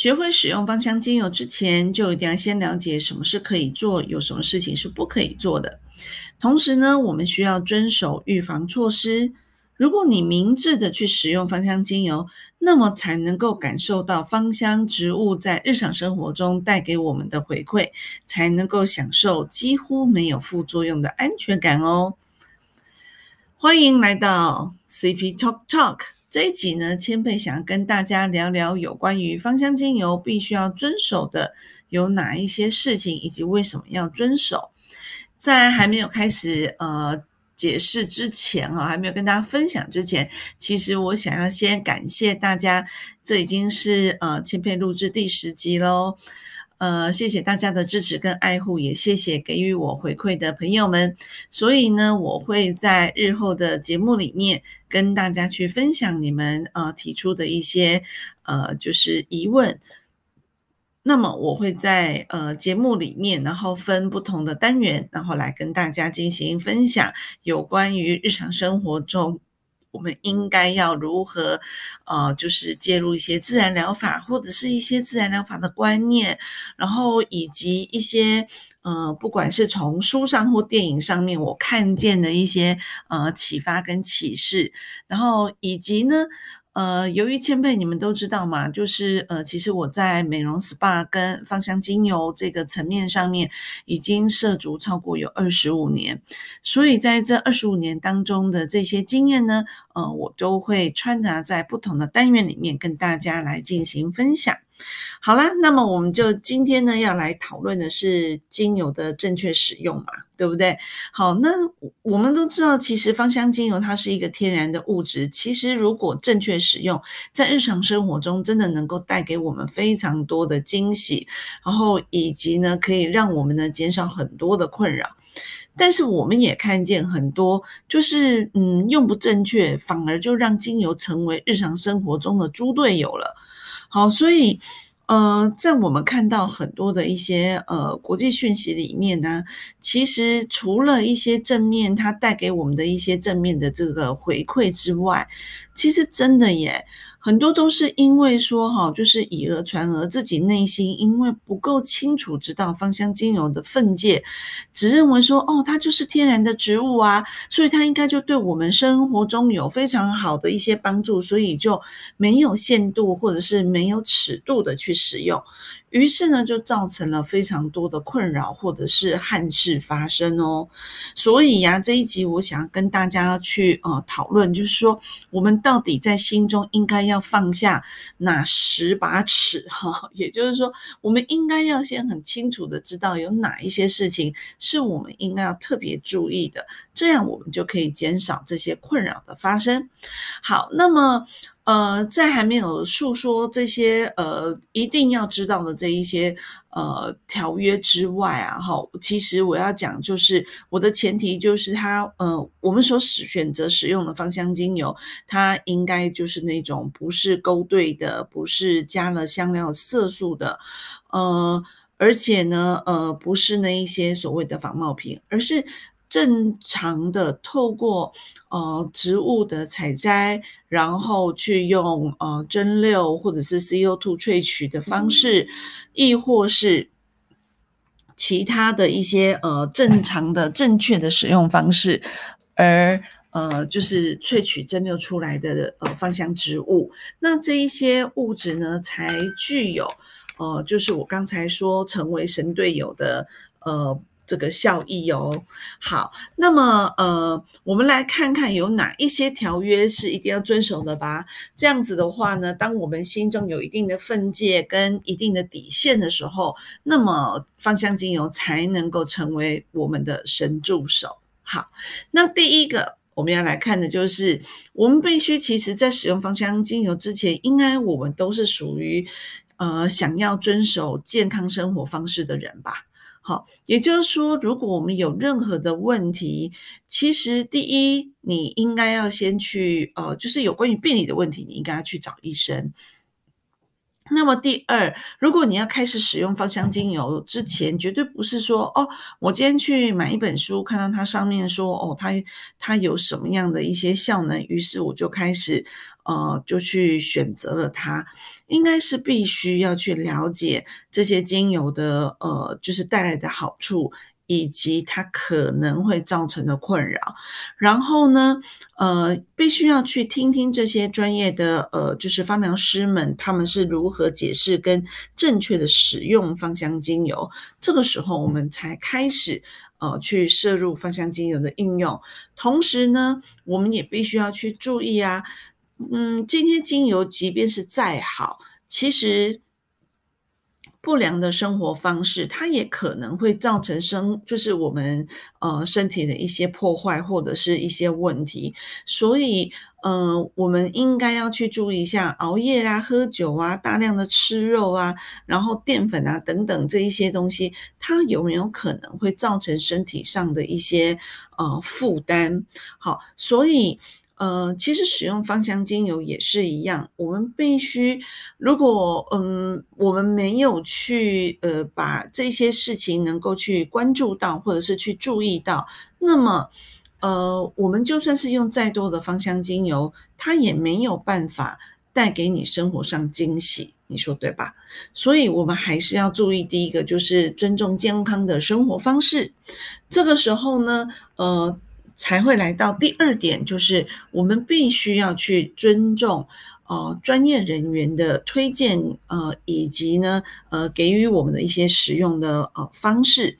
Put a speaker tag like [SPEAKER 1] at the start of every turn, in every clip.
[SPEAKER 1] 学会使用芳香精油之前，就一定要先了解什么是可以做，有什么事情是不可以做的。同时呢，我们需要遵守预防措施。如果你明智的去使用芳香精油，那么才能够感受到芳香植物在日常生活中带给我们的回馈，才能够享受几乎没有副作用的安全感哦。欢迎来到 CP Talk Talk 这一集呢，千佩想要跟大家聊聊有关于芳香精油必须要遵守的有哪一些事情，以及为什么要遵守。在还没有开始呃。解释之前哈，还没有跟大家分享之前，其实我想要先感谢大家，这已经是呃千片录制第十集喽，呃，谢谢大家的支持跟爱护，也谢谢给予我回馈的朋友们。所以呢，我会在日后的节目里面跟大家去分享你们呃提出的一些呃就是疑问。那么我会在呃节目里面，然后分不同的单元，然后来跟大家进行分享有关于日常生活中我们应该要如何呃，就是介入一些自然疗法或者是一些自然疗法的观念，然后以及一些呃，不管是从书上或电影上面我看见的一些呃启发跟启示，然后以及呢。呃，由于千倍，你们都知道嘛，就是呃，其实我在美容 SPA 跟芳香精油这个层面上面已经涉足超过有二十五年，所以在这二十五年当中的这些经验呢，呃，我都会穿插在不同的单元里面跟大家来进行分享。好啦，那么我们就今天呢要来讨论的是精油的正确使用嘛，对不对？好，那我们都知道，其实芳香精油它是一个天然的物质，其实如果正确使用，在日常生活中真的能够带给我们非常多的惊喜，然后以及呢可以让我们呢减少很多的困扰。但是我们也看见很多，就是嗯用不正确，反而就让精油成为日常生活中的猪队友了。好，所以，呃，在我们看到很多的一些呃国际讯息里面呢，其实除了一些正面，它带给我们的一些正面的这个回馈之外，其实真的耶。很多都是因为说哈，就是以讹传讹，自己内心因为不够清楚知道芳香精油的分界，只认为说哦，它就是天然的植物啊，所以它应该就对我们生活中有非常好的一些帮助，所以就没有限度或者是没有尺度的去使用。于是呢，就造成了非常多的困扰，或者是憾事发生哦。所以呀，这一集我想要跟大家去呃讨论，就是说我们到底在心中应该要放下哪十把尺哈？也就是说，我们应该要先很清楚的知道有哪一些事情是我们应该要特别注意的，这样我们就可以减少这些困扰的发生。好，那么。呃，在还没有诉说这些呃一定要知道的这一些呃条约之外啊，哈，其实我要讲就是我的前提就是它呃，我们所使选择使用的芳香精油，它应该就是那种不是勾兑的，不是加了香料色素的，呃，而且呢，呃，不是那一些所谓的仿冒品，而是。正常的透过呃植物的采摘，然后去用呃蒸馏或者是 CO2 萃取的方式，亦或是其他的一些呃正常的正确的使用方式，而呃就是萃取蒸馏出来的呃芳香植物，那这一些物质呢，才具有呃就是我刚才说成为神队友的呃。这个效益哦，好，那么呃，我们来看看有哪一些条约是一定要遵守的吧。这样子的话呢，当我们心中有一定的分界跟一定的底线的时候，那么芳香精油才能够成为我们的神助手。好，那第一个我们要来看的就是，我们必须其实在使用芳香精油之前，应该我们都是属于呃想要遵守健康生活方式的人吧。好，也就是说，如果我们有任何的问题，其实第一，你应该要先去，呃，就是有关于病理的问题，你应该要去找医生。那么第二，如果你要开始使用芳香精油之前，绝对不是说哦，我今天去买一本书，看到它上面说哦，它它有什么样的一些效能，于是我就开始呃，就去选择了它。应该是必须要去了解这些精油的呃，就是带来的好处。以及它可能会造成的困扰，然后呢，呃，必须要去听听这些专业的呃，就是芳疗师们他们是如何解释跟正确的使用芳香精油。这个时候，我们才开始呃去摄入芳香精油的应用。同时呢，我们也必须要去注意啊，嗯，今天精油即便是再好，其实。不良的生活方式，它也可能会造成生，就是我们呃身体的一些破坏或者是一些问题。所以，呃，我们应该要去注意一下熬夜啊、喝酒啊、大量的吃肉啊，然后淀粉啊等等这一些东西，它有没有可能会造成身体上的一些呃负担？好，所以。呃，其实使用芳香精油也是一样，我们必须，如果嗯，我们没有去呃把这些事情能够去关注到，或者是去注意到，那么呃，我们就算是用再多的芳香精油，它也没有办法带给你生活上惊喜，你说对吧？所以，我们还是要注意，第一个就是尊重健康的生活方式。这个时候呢，呃。才会来到第二点，就是我们必须要去尊重呃专业人员的推荐，呃以及呢呃给予我们的一些使用的呃方式。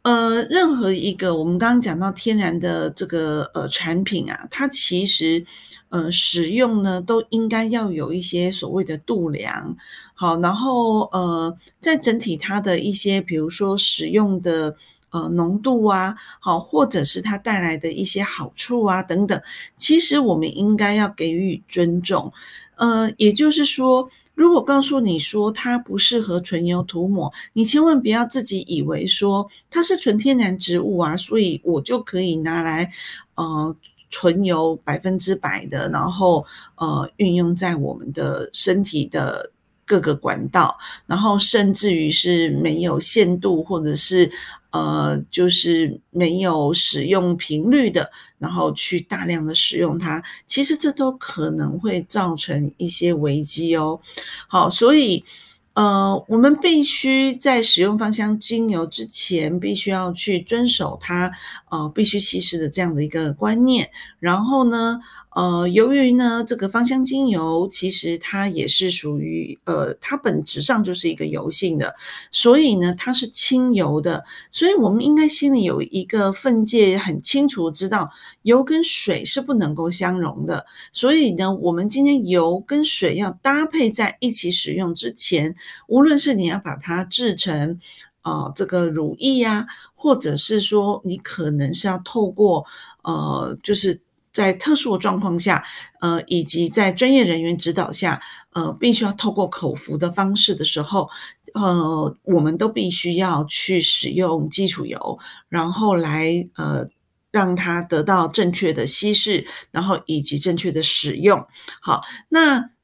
[SPEAKER 1] 呃，任何一个我们刚刚讲到天然的这个呃产品啊，它其实呃使用呢都应该要有一些所谓的度量，好，然后呃在整体它的一些比如说使用的。呃，浓度啊，好，或者是它带来的一些好处啊，等等，其实我们应该要给予尊重。呃，也就是说，如果告诉你说它不适合纯油涂抹，你千万不要自己以为说它是纯天然植物啊，所以我就可以拿来呃纯油百分之百的，然后呃运用在我们的身体的各个管道，然后甚至于是没有限度或者是。呃，就是没有使用频率的，然后去大量的使用它，其实这都可能会造成一些危机哦。好，所以呃，我们必须在使用芳香精油之前，必须要去遵守它呃必须稀释的这样的一个观念，然后呢。呃，由于呢，这个芳香精油其实它也是属于呃，它本质上就是一个油性的，所以呢，它是清油的，所以我们应该心里有一个分界，很清楚知道油跟水是不能够相容的。所以呢，我们今天油跟水要搭配在一起使用之前，无论是你要把它制成呃这个乳液呀，或者是说你可能是要透过呃就是。在特殊的状况下，呃，以及在专业人员指导下，呃，必须要透过口服的方式的时候，呃，我们都必须要去使用基础油，然后来呃让它得到正确的稀释，然后以及正确的使用。好，那。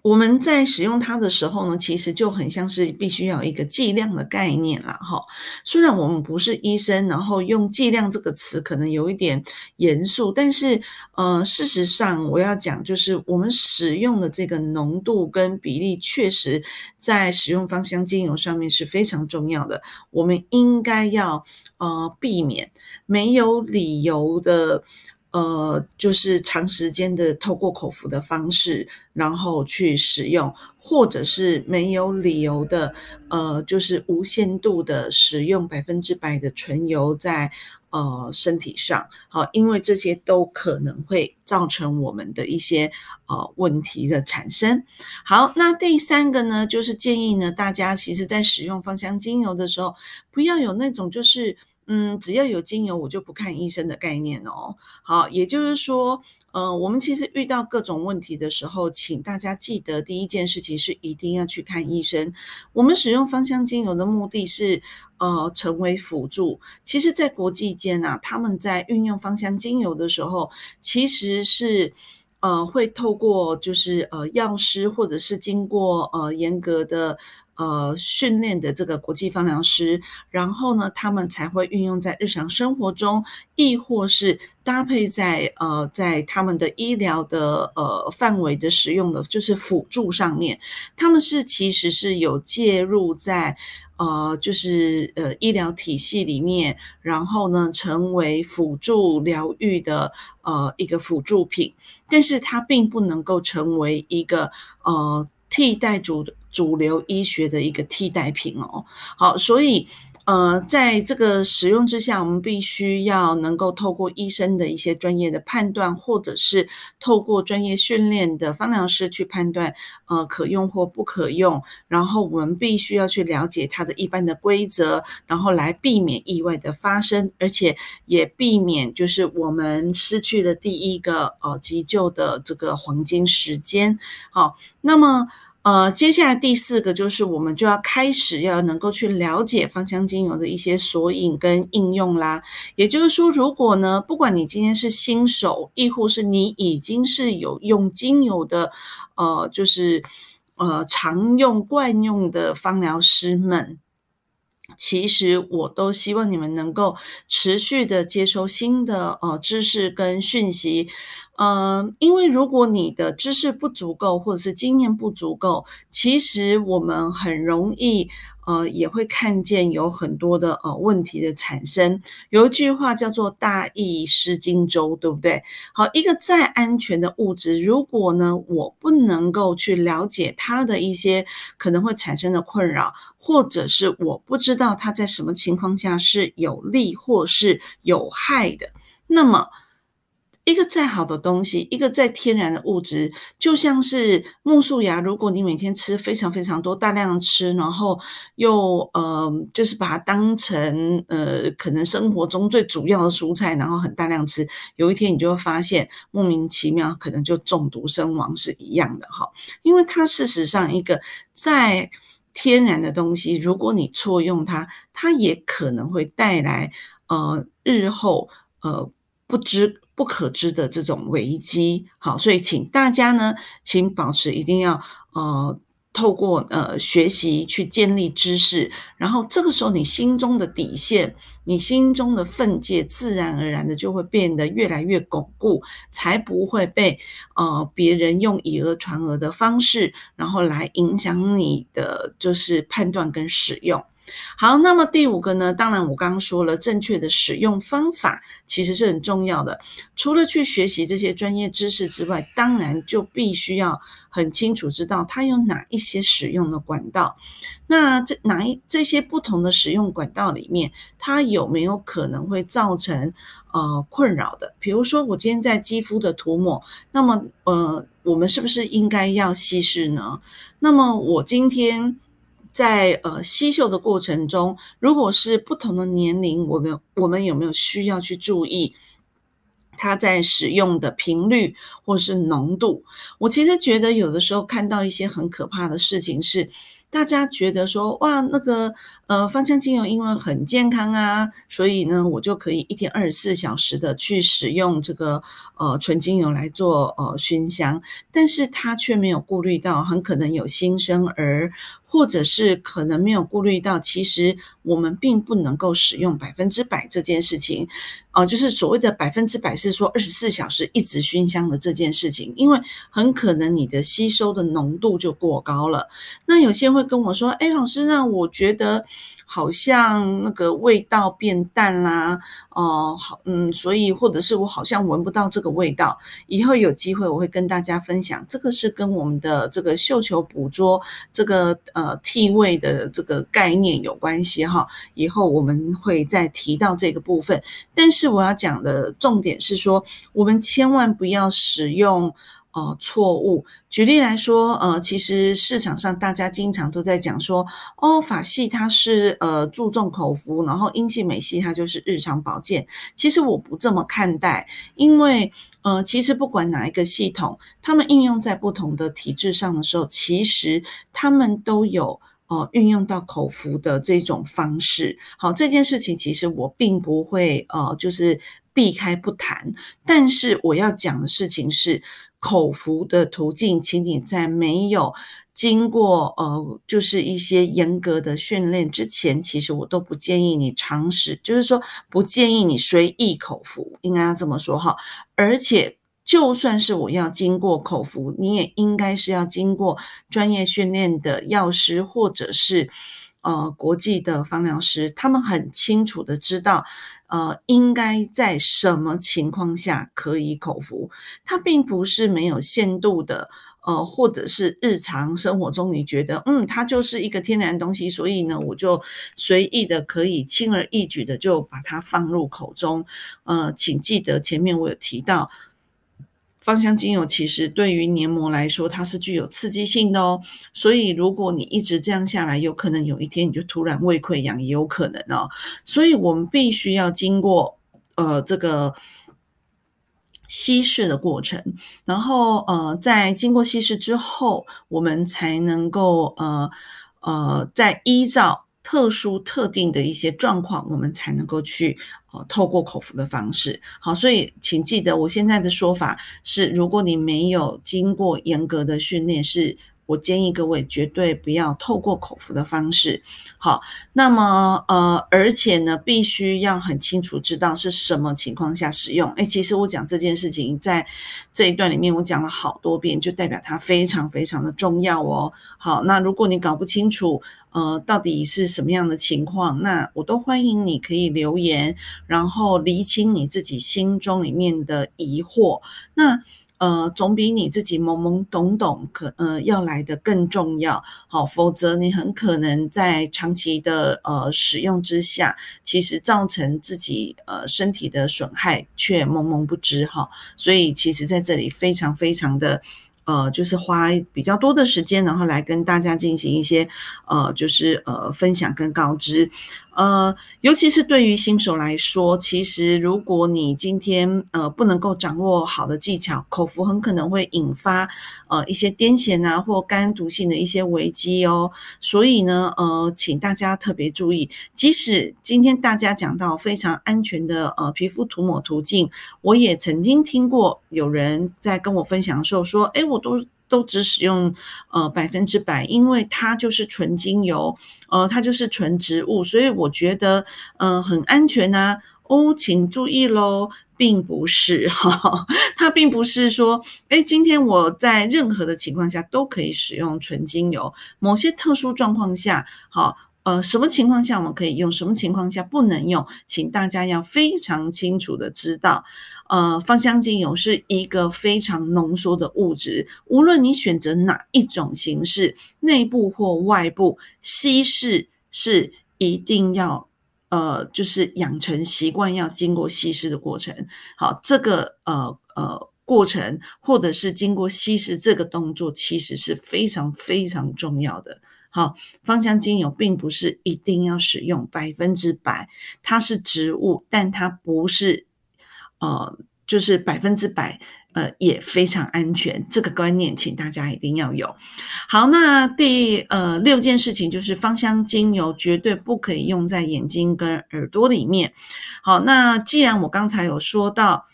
[SPEAKER 1] 我们在使用它的时候呢，其实就很像是必须要一个剂量的概念了哈。虽然我们不是医生，然后用剂量这个词可能有一点严肃，但是呃，事实上我要讲就是我们使用的这个浓度跟比例，确实在使用芳香精油上面是非常重要的。我们应该要呃避免没有理由的。呃，就是长时间的透过口服的方式，然后去使用，或者是没有理由的，呃，就是无限度的使用百分之百的纯油在呃身体上，好，因为这些都可能会造成我们的一些呃问题的产生。好，那第三个呢，就是建议呢，大家其实在使用芳香精油的时候，不要有那种就是。嗯，只要有精油，我就不看医生的概念哦。好，也就是说，呃，我们其实遇到各种问题的时候，请大家记得第一件事情是一定要去看医生。我们使用芳香精油的目的是，呃，成为辅助。其实，在国际间啊，他们在运用芳香精油的时候，其实是。呃，会透过就是呃药师或者是经过呃严格的。呃，训练的这个国际放疗师，然后呢，他们才会运用在日常生活中，亦或是搭配在呃，在他们的医疗的呃范围的使用的，就是辅助上面，他们是其实是有介入在呃，就是呃医疗体系里面，然后呢，成为辅助疗愈的呃一个辅助品，但是它并不能够成为一个呃替代主主流医学的一个替代品哦，好，所以呃，在这个使用之下，我们必须要能够透过医生的一些专业的判断，或者是透过专业训练的方疗师去判断，呃，可用或不可用。然后我们必须要去了解它的一般的规则，然后来避免意外的发生，而且也避免就是我们失去了第一个呃急救的这个黄金时间。好，那么。呃，接下来第四个就是我们就要开始要能够去了解芳香精油的一些索引跟应用啦。也就是说，如果呢，不管你今天是新手，亦或是你已经是有用精油的，呃，就是呃常用惯用的芳疗师们。其实我都希望你们能够持续的接收新的呃知识跟讯息，嗯，因为如果你的知识不足够或者是经验不足够，其实我们很容易。呃，也会看见有很多的呃问题的产生。有一句话叫做“大意失荆州”，对不对？好，一个再安全的物质，如果呢我不能够去了解它的一些可能会产生的困扰，或者是我不知道它在什么情况下是有利或是有害的，那么。一个再好的东西，一个再天然的物质，就像是木树芽。如果你每天吃非常非常多、大量吃，然后又呃，就是把它当成呃，可能生活中最主要的蔬菜，然后很大量吃，有一天你就会发现莫名其妙，可能就中毒身亡是一样的哈。因为它事实上一个再天然的东西，如果你错用它，它也可能会带来呃日后呃不知。不可知的这种危机，好，所以请大家呢，请保持一定要呃，透过呃学习去建立知识，然后这个时候你心中的底线，你心中的分界，自然而然的就会变得越来越巩固，才不会被呃别人用以讹传讹的方式，然后来影响你的就是判断跟使用。好，那么第五个呢？当然，我刚刚说了，正确的使用方法其实是很重要的。除了去学习这些专业知识之外，当然就必须要很清楚知道它有哪一些使用的管道。那这哪一这些不同的使用管道里面，它有没有可能会造成呃困扰的？比如说，我今天在肌肤的涂抹，那么呃，我们是不是应该要稀释呢？那么我今天。在呃吸嗅的过程中，如果是不同的年龄，我们我们有没有需要去注意它在使用的频率或是浓度？我其实觉得有的时候看到一些很可怕的事情是。大家觉得说哇，那个呃芳香精油因为很健康啊，所以呢，我就可以一天二十四小时的去使用这个呃纯精油来做呃熏香，但是他却没有顾虑到很可能有新生儿，或者是可能没有顾虑到，其实我们并不能够使用百分之百这件事情。哦，就是所谓的百分之百是说二十四小时一直熏香的这件事情，因为很可能你的吸收的浓度就过高了。那有些会跟我说：“哎，老师，那我觉得。”好像那个味道变淡啦，哦，好，嗯，所以或者是我好像闻不到这个味道。以后有机会我会跟大家分享，这个是跟我们的这个嗅球捕捉这个呃替味的这个概念有关系哈。以后我们会再提到这个部分，但是我要讲的重点是说，我们千万不要使用。哦，错误。举例来说，呃，其实市场上大家经常都在讲说，哦，法系它是呃注重口服，然后英系美系它就是日常保健。其实我不这么看待，因为呃，其实不管哪一个系统，他们应用在不同的体质上的时候，其实他们都有呃运用到口服的这种方式。好，这件事情其实我并不会呃就是避开不谈，但是我要讲的事情是。口服的途径，请你在没有经过呃，就是一些严格的训练之前，其实我都不建议你尝试，就是说不建议你随意口服，应该要这么说哈。而且就算是我要经过口服，你也应该是要经过专业训练的药师或者是呃国际的方疗师，他们很清楚的知道。呃，应该在什么情况下可以口服？它并不是没有限度的，呃，或者是日常生活中你觉得，嗯，它就是一个天然东西，所以呢，我就随意的可以轻而易举的就把它放入口中。呃，请记得前面我有提到。芳香精油其实对于黏膜来说，它是具有刺激性的哦。所以如果你一直这样下来，有可能有一天你就突然胃溃疡，也有可能哦。所以我们必须要经过呃这个稀释的过程，然后呃在经过稀释之后，我们才能够呃呃再依照。特殊特定的一些状况，我们才能够去呃透过口服的方式。好，所以请记得，我现在的说法是，如果你没有经过严格的训练，是。我建议各位绝对不要透过口服的方式，好，那么呃，而且呢，必须要很清楚知道是什么情况下使用。哎，其实我讲这件事情在这一段里面，我讲了好多遍，就代表它非常非常的重要哦。好，那如果你搞不清楚呃到底是什么样的情况，那我都欢迎你可以留言，然后厘清你自己心中里面的疑惑。那。呃，总比你自己懵懵懂懂可呃要来的更重要，好，否则你很可能在长期的呃使用之下，其实造成自己呃身体的损害却懵懵不知哈，所以其实在这里非常非常的。呃，就是花比较多的时间，然后来跟大家进行一些呃，就是呃分享跟告知。呃，尤其是对于新手来说，其实如果你今天呃不能够掌握好的技巧，口服很可能会引发呃一些癫痫啊或肝毒性的一些危机哦。所以呢，呃，请大家特别注意，即使今天大家讲到非常安全的呃皮肤涂抹途径，我也曾经听过有人在跟我分享的时候说，哎，我都。都只使用呃百分之百，因为它就是纯精油，呃，它就是纯植物，所以我觉得嗯很安全呐。哦，请注意喽，并不是哈，它并不是说，哎，今天我在任何的情况下都可以使用纯精油，某些特殊状况下，好。呃，什么情况下我们可以用，什么情况下不能用？请大家要非常清楚的知道，呃，芳香精油是一个非常浓缩的物质，无论你选择哪一种形式，内部或外部稀释是一定要，呃，就是养成习惯要经过稀释的过程。好，这个呃呃过程，或者是经过稀释这个动作，其实是非常非常重要的。好，芳香精油并不是一定要使用百分之百，它是植物，但它不是，呃，就是百分之百，呃，也非常安全。这个观念，请大家一定要有。好，那第呃六件事情就是芳香精油绝对不可以用在眼睛跟耳朵里面。好，那既然我刚才有说到。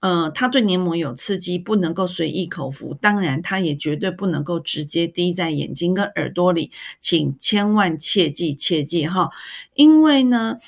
[SPEAKER 1] 呃，它对黏膜有刺激，不能够随意口服。当然，它也绝对不能够直接滴在眼睛跟耳朵里，请千万切记切记哈，因为呢。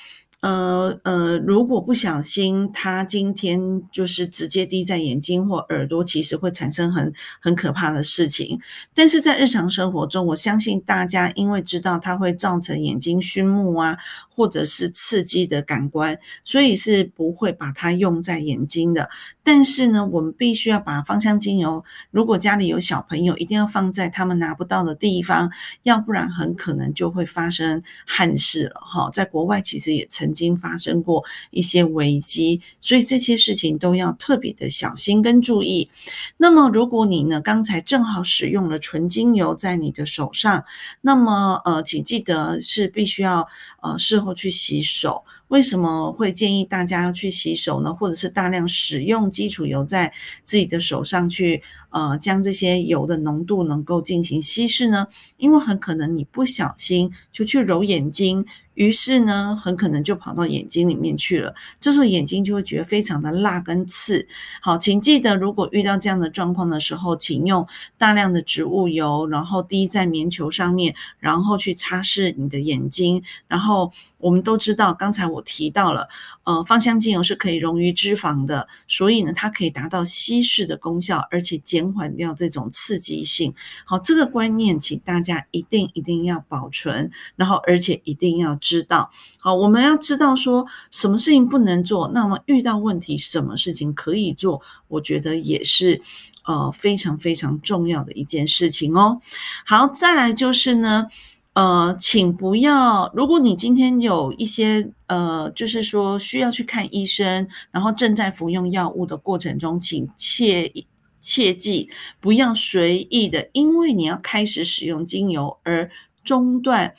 [SPEAKER 1] 呃呃，如果不小心，它今天就是直接滴在眼睛或耳朵，其实会产生很很可怕的事情。但是在日常生活中，我相信大家因为知道它会造成眼睛熏目啊，或者是刺激的感官，所以是不会把它用在眼睛的。但是呢，我们必须要把芳香精油，如果家里有小朋友，一定要放在他们拿不到的地方，要不然很可能就会发生憾事了哈。在国外其实也曾。曾经发生过一些危机，所以这些事情都要特别的小心跟注意。那么，如果你呢刚才正好使用了纯精油在你的手上，那么呃，请记得是必须要呃事后去洗手。为什么会建议大家要去洗手呢？或者是大量使用基础油在自己的手上去，呃，将这些油的浓度能够进行稀释呢？因为很可能你不小心就去揉眼睛。于是呢，很可能就跑到眼睛里面去了，这时候眼睛就会觉得非常的辣跟刺。好，请记得，如果遇到这样的状况的时候，请用大量的植物油，然后滴在棉球上面，然后去擦拭你的眼睛，然后。我们都知道，刚才我提到了，呃，芳香精油是可以溶于脂肪的，所以呢，它可以达到稀释的功效，而且减缓掉这种刺激性。好，这个观念，请大家一定一定要保存，然后而且一定要知道。好，我们要知道说什么事情不能做，那么遇到问题，什么事情可以做，我觉得也是呃非常非常重要的一件事情哦。好，再来就是呢。呃，请不要。如果你今天有一些呃，就是说需要去看医生，然后正在服用药物的过程中，请切切记不要随意的，因为你要开始使用精油而中断。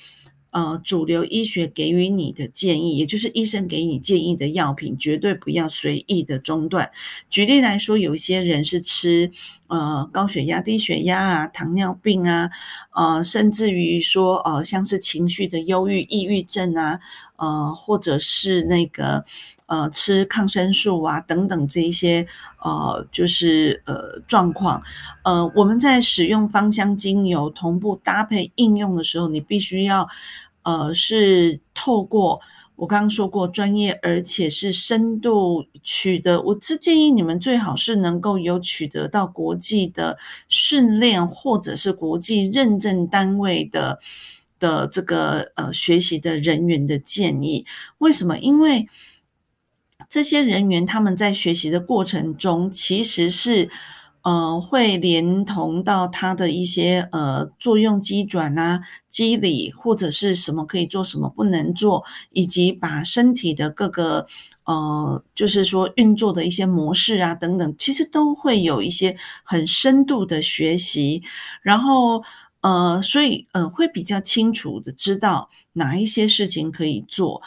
[SPEAKER 1] 呃，主流医学给予你的建议，也就是医生给你建议的药品，绝对不要随意的中断。举例来说，有一些人是吃呃高血压、低血压啊、糖尿病啊，呃，甚至于说呃像是情绪的忧郁、抑郁症啊，呃，或者是那个呃吃抗生素啊等等这一些呃就是呃状况，呃，我们在使用芳香精油同步搭配应用的时候，你必须要。呃，是透过我刚刚说过专业，而且是深度取得。我是建议你们最好是能够有取得到国际的训练，或者是国际认证单位的的这个呃学习的人员的建议。为什么？因为这些人员他们在学习的过程中，其实是。呃，会连同到它的一些呃作用机转啊、机理或者是什么可以做什么不能做，以及把身体的各个呃，就是说运作的一些模式啊等等，其实都会有一些很深度的学习，然后呃，所以呃会比较清楚的知道哪一些事情可以做。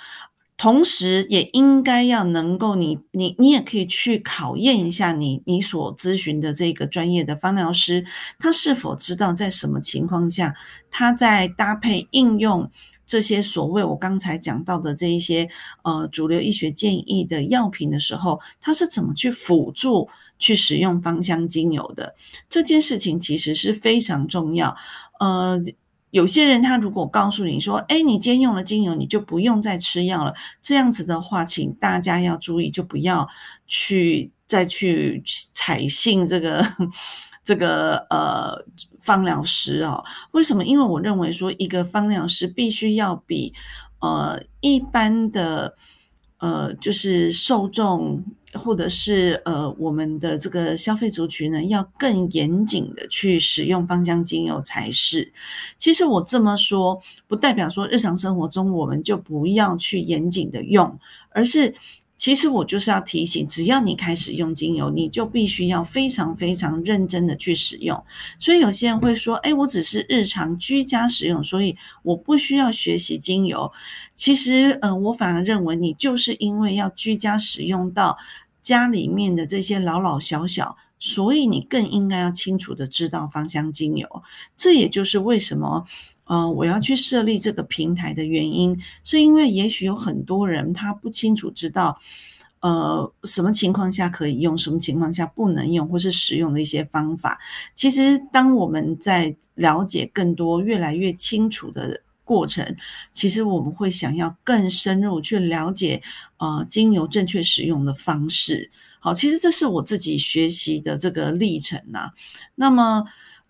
[SPEAKER 1] 同时，也应该要能够，你你你也可以去考验一下你你所咨询的这个专业的芳疗师，他是否知道在什么情况下，他在搭配应用这些所谓我刚才讲到的这一些呃主流医学建议的药品的时候，他是怎么去辅助去使用芳香精油的？这件事情其实是非常重要，呃。有些人他如果告诉你说：“哎，你今天用了精油，你就不用再吃药了。”这样子的话，请大家要注意，就不要去再去采信这个 这个呃芳疗师哦。为什么？因为我认为说，一个芳疗师必须要比呃一般的呃就是受众。或者是呃，我们的这个消费族群呢，要更严谨的去使用芳香精油才是。其实我这么说，不代表说日常生活中我们就不要去严谨的用，而是。其实我就是要提醒，只要你开始用精油，你就必须要非常非常认真的去使用。所以有些人会说：“哎，我只是日常居家使用，所以我不需要学习精油。”其实，呃，我反而认为你就是因为要居家使用到家里面的这些老老小小，所以你更应该要清楚的知道芳香精油。这也就是为什么。呃，我要去设立这个平台的原因，是因为也许有很多人他不清楚知道，呃，什么情况下可以用，什么情况下不能用，或是使用的一些方法。其实，当我们在了解更多、越来越清楚的过程，其实我们会想要更深入去了解，呃，精油正确使用的方式。好，其实这是我自己学习的这个历程呐。那么。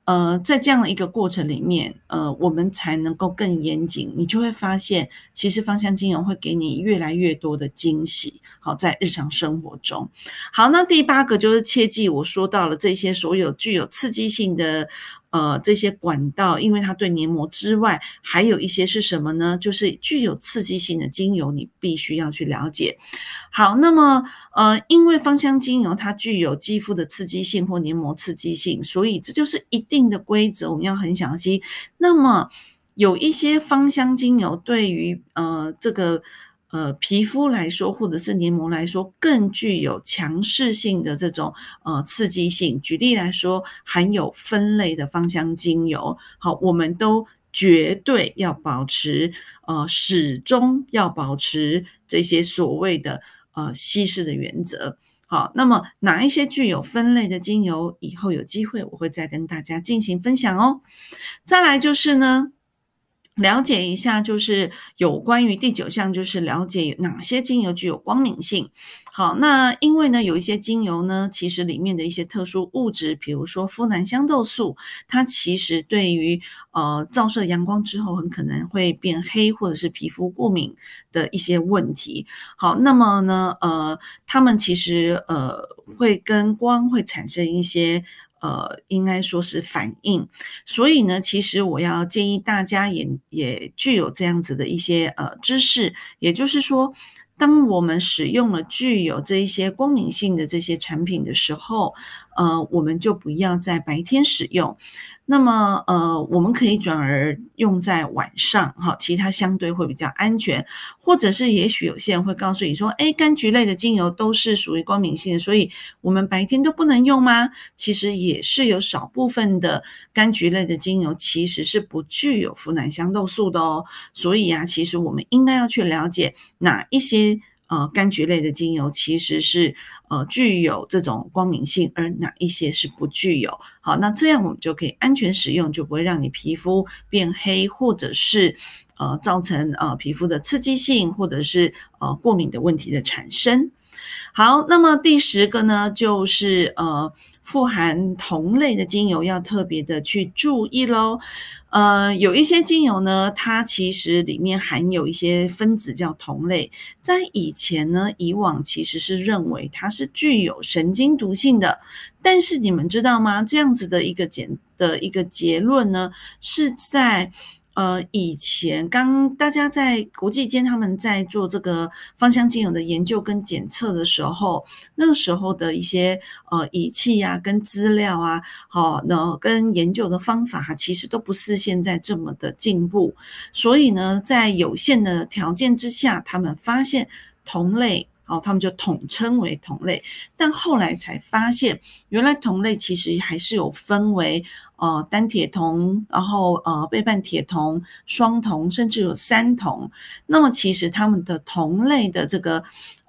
[SPEAKER 1] 呃，在这样的一个过程里面，呃，我们才能够更严谨。你就会发现，其实芳香精油会给你越来越多的惊喜。好，在日常生活中，好，那第八个就是切记，我说到了这些所有具有刺激性的。呃，这些管道，因为它对黏膜之外，还有一些是什么呢？就是具有刺激性的精油，你必须要去了解。好，那么呃，因为芳香精油它具有肌肤的刺激性或黏膜刺激性，所以这就是一定的规则，我们要很详细。那么有一些芳香精油对于呃这个。呃皮肤来说，或者是黏膜来说，更具有强势性的这种呃刺激性。举例来说，含有酚类的芳香精油，好，我们都绝对要保持呃始终要保持这些所谓的呃稀释的原则。好，那么哪一些具有分类的精油，以后有机会我会再跟大家进行分享哦。再来就是呢。了解一下，就是有关于第九项，就是了解哪些精油具有光敏性。好，那因为呢，有一些精油呢，其实里面的一些特殊物质，比如说呋喃香豆素，它其实对于呃照射阳光之后，很可能会变黑，或者是皮肤过敏的一些问题。好，那么呢，呃，它们其实呃会跟光会产生一些。呃，应该说是反应，所以呢，其实我要建议大家也也具有这样子的一些呃知识，也就是说。当我们使用了具有这一些光敏性的这些产品的时候，呃，我们就不要在白天使用。那么，呃，我们可以转而用在晚上，哈，其他相对会比较安全。或者是，也许有些人会告诉你说，哎，柑橘类的精油都是属于光敏性的，所以我们白天都不能用吗？其实也是有少部分的柑橘类的精油其实是不具有呋喃香豆素的哦。所以啊，其实我们应该要去了解哪一些。呃，柑橘类的精油其实是呃具有这种光敏性，而哪一些是不具有？好，那这样我们就可以安全使用，就不会让你皮肤变黑，或者是呃造成呃皮肤的刺激性，或者是呃过敏的问题的产生。好，那么第十个呢，就是呃。富含同类的精油要特别的去注意喽。呃，有一些精油呢，它其实里面含有一些分子叫同类，在以前呢，以往其实是认为它是具有神经毒性的。但是你们知道吗？这样子的一个简的一个结论呢，是在。呃，以前刚大家在国际间他们在做这个芳香精油的研究跟检测的时候，那个时候的一些呃仪器呀、跟资料啊，好，那跟研究的方法哈，其实都不是现在这么的进步。所以呢，在有限的条件之下，他们发现同类。哦，他们就统称为同类，但后来才发现，原来同类其实还是有分为呃单铁铜，然后呃倍半铁铜、双铜，甚至有三铜。那么其实它们的同类的这个。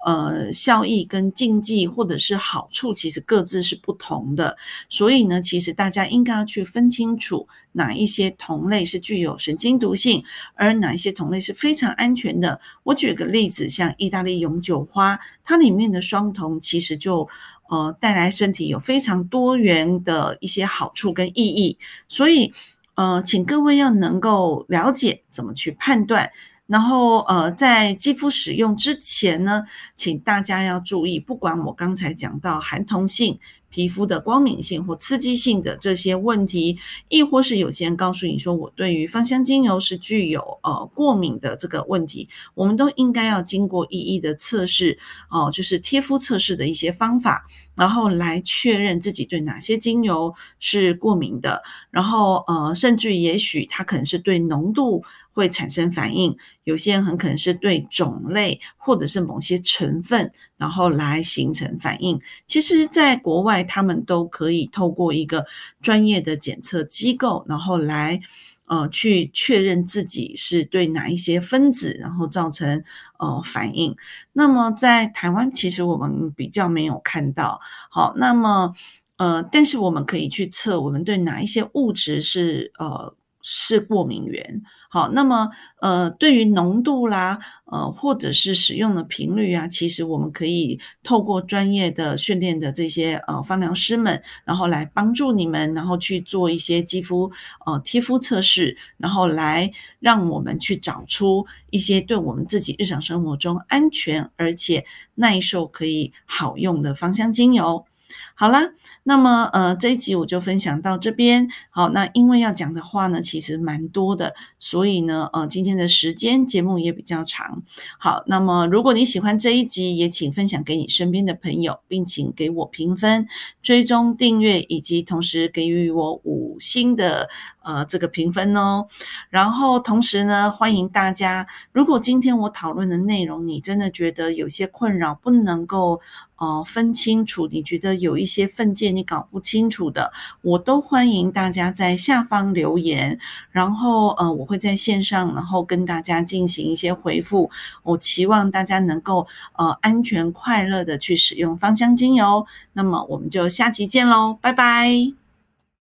[SPEAKER 1] 呃，效益跟禁忌或者是好处，其实各自是不同的。所以呢，其实大家应该要去分清楚哪一些同类是具有神经毒性，而哪一些同类是非常安全的。我举个例子，像意大利永久花，它里面的双铜其实就呃带来身体有非常多元的一些好处跟意义。所以呃，请各位要能够了解怎么去判断。然后，呃，在肌肤使用之前呢，请大家要注意，不管我刚才讲到含铜性。皮肤的光敏性或刺激性的这些问题，亦或是有些人告诉你说，我对于芳香精油是具有呃过敏的这个问题，我们都应该要经过一一的测试哦，就是贴肤测试的一些方法，然后来确认自己对哪些精油是过敏的，然后呃，甚至也许它可能是对浓度会产生反应，有些人很可能是对种类或者是某些成分，然后来形成反应。其实，在国外。他们都可以透过一个专业的检测机构，然后来呃去确认自己是对哪一些分子，然后造成呃反应。那么在台湾，其实我们比较没有看到。好，那么呃，但是我们可以去测，我们对哪一些物质是呃是过敏源。好，那么呃，对于浓度啦，呃，或者是使用的频率啊，其实我们可以透过专业的训练的这些呃芳疗师们，然后来帮助你们，然后去做一些肌肤呃贴肤测试，然后来让我们去找出一些对我们自己日常生活中安全而且耐受可以好用的芳香精油。好啦，那么呃这一集我就分享到这边。好，那因为要讲的话呢，其实蛮多的，所以呢呃今天的时间节目也比较长。好，那么如果你喜欢这一集，也请分享给你身边的朋友，并请给我评分、追踪、订阅，以及同时给予我五星的呃这个评分哦。然后同时呢，欢迎大家，如果今天我讨论的内容你真的觉得有些困扰，不能够呃分清楚，你觉得有一些分界你搞不清楚的，我都欢迎大家在下方留言，然后呃我会在线上，然后跟大家进行一些回复。我期望大家能够呃安全快乐的去使用芳香精油。那么我们就下期见喽，拜拜。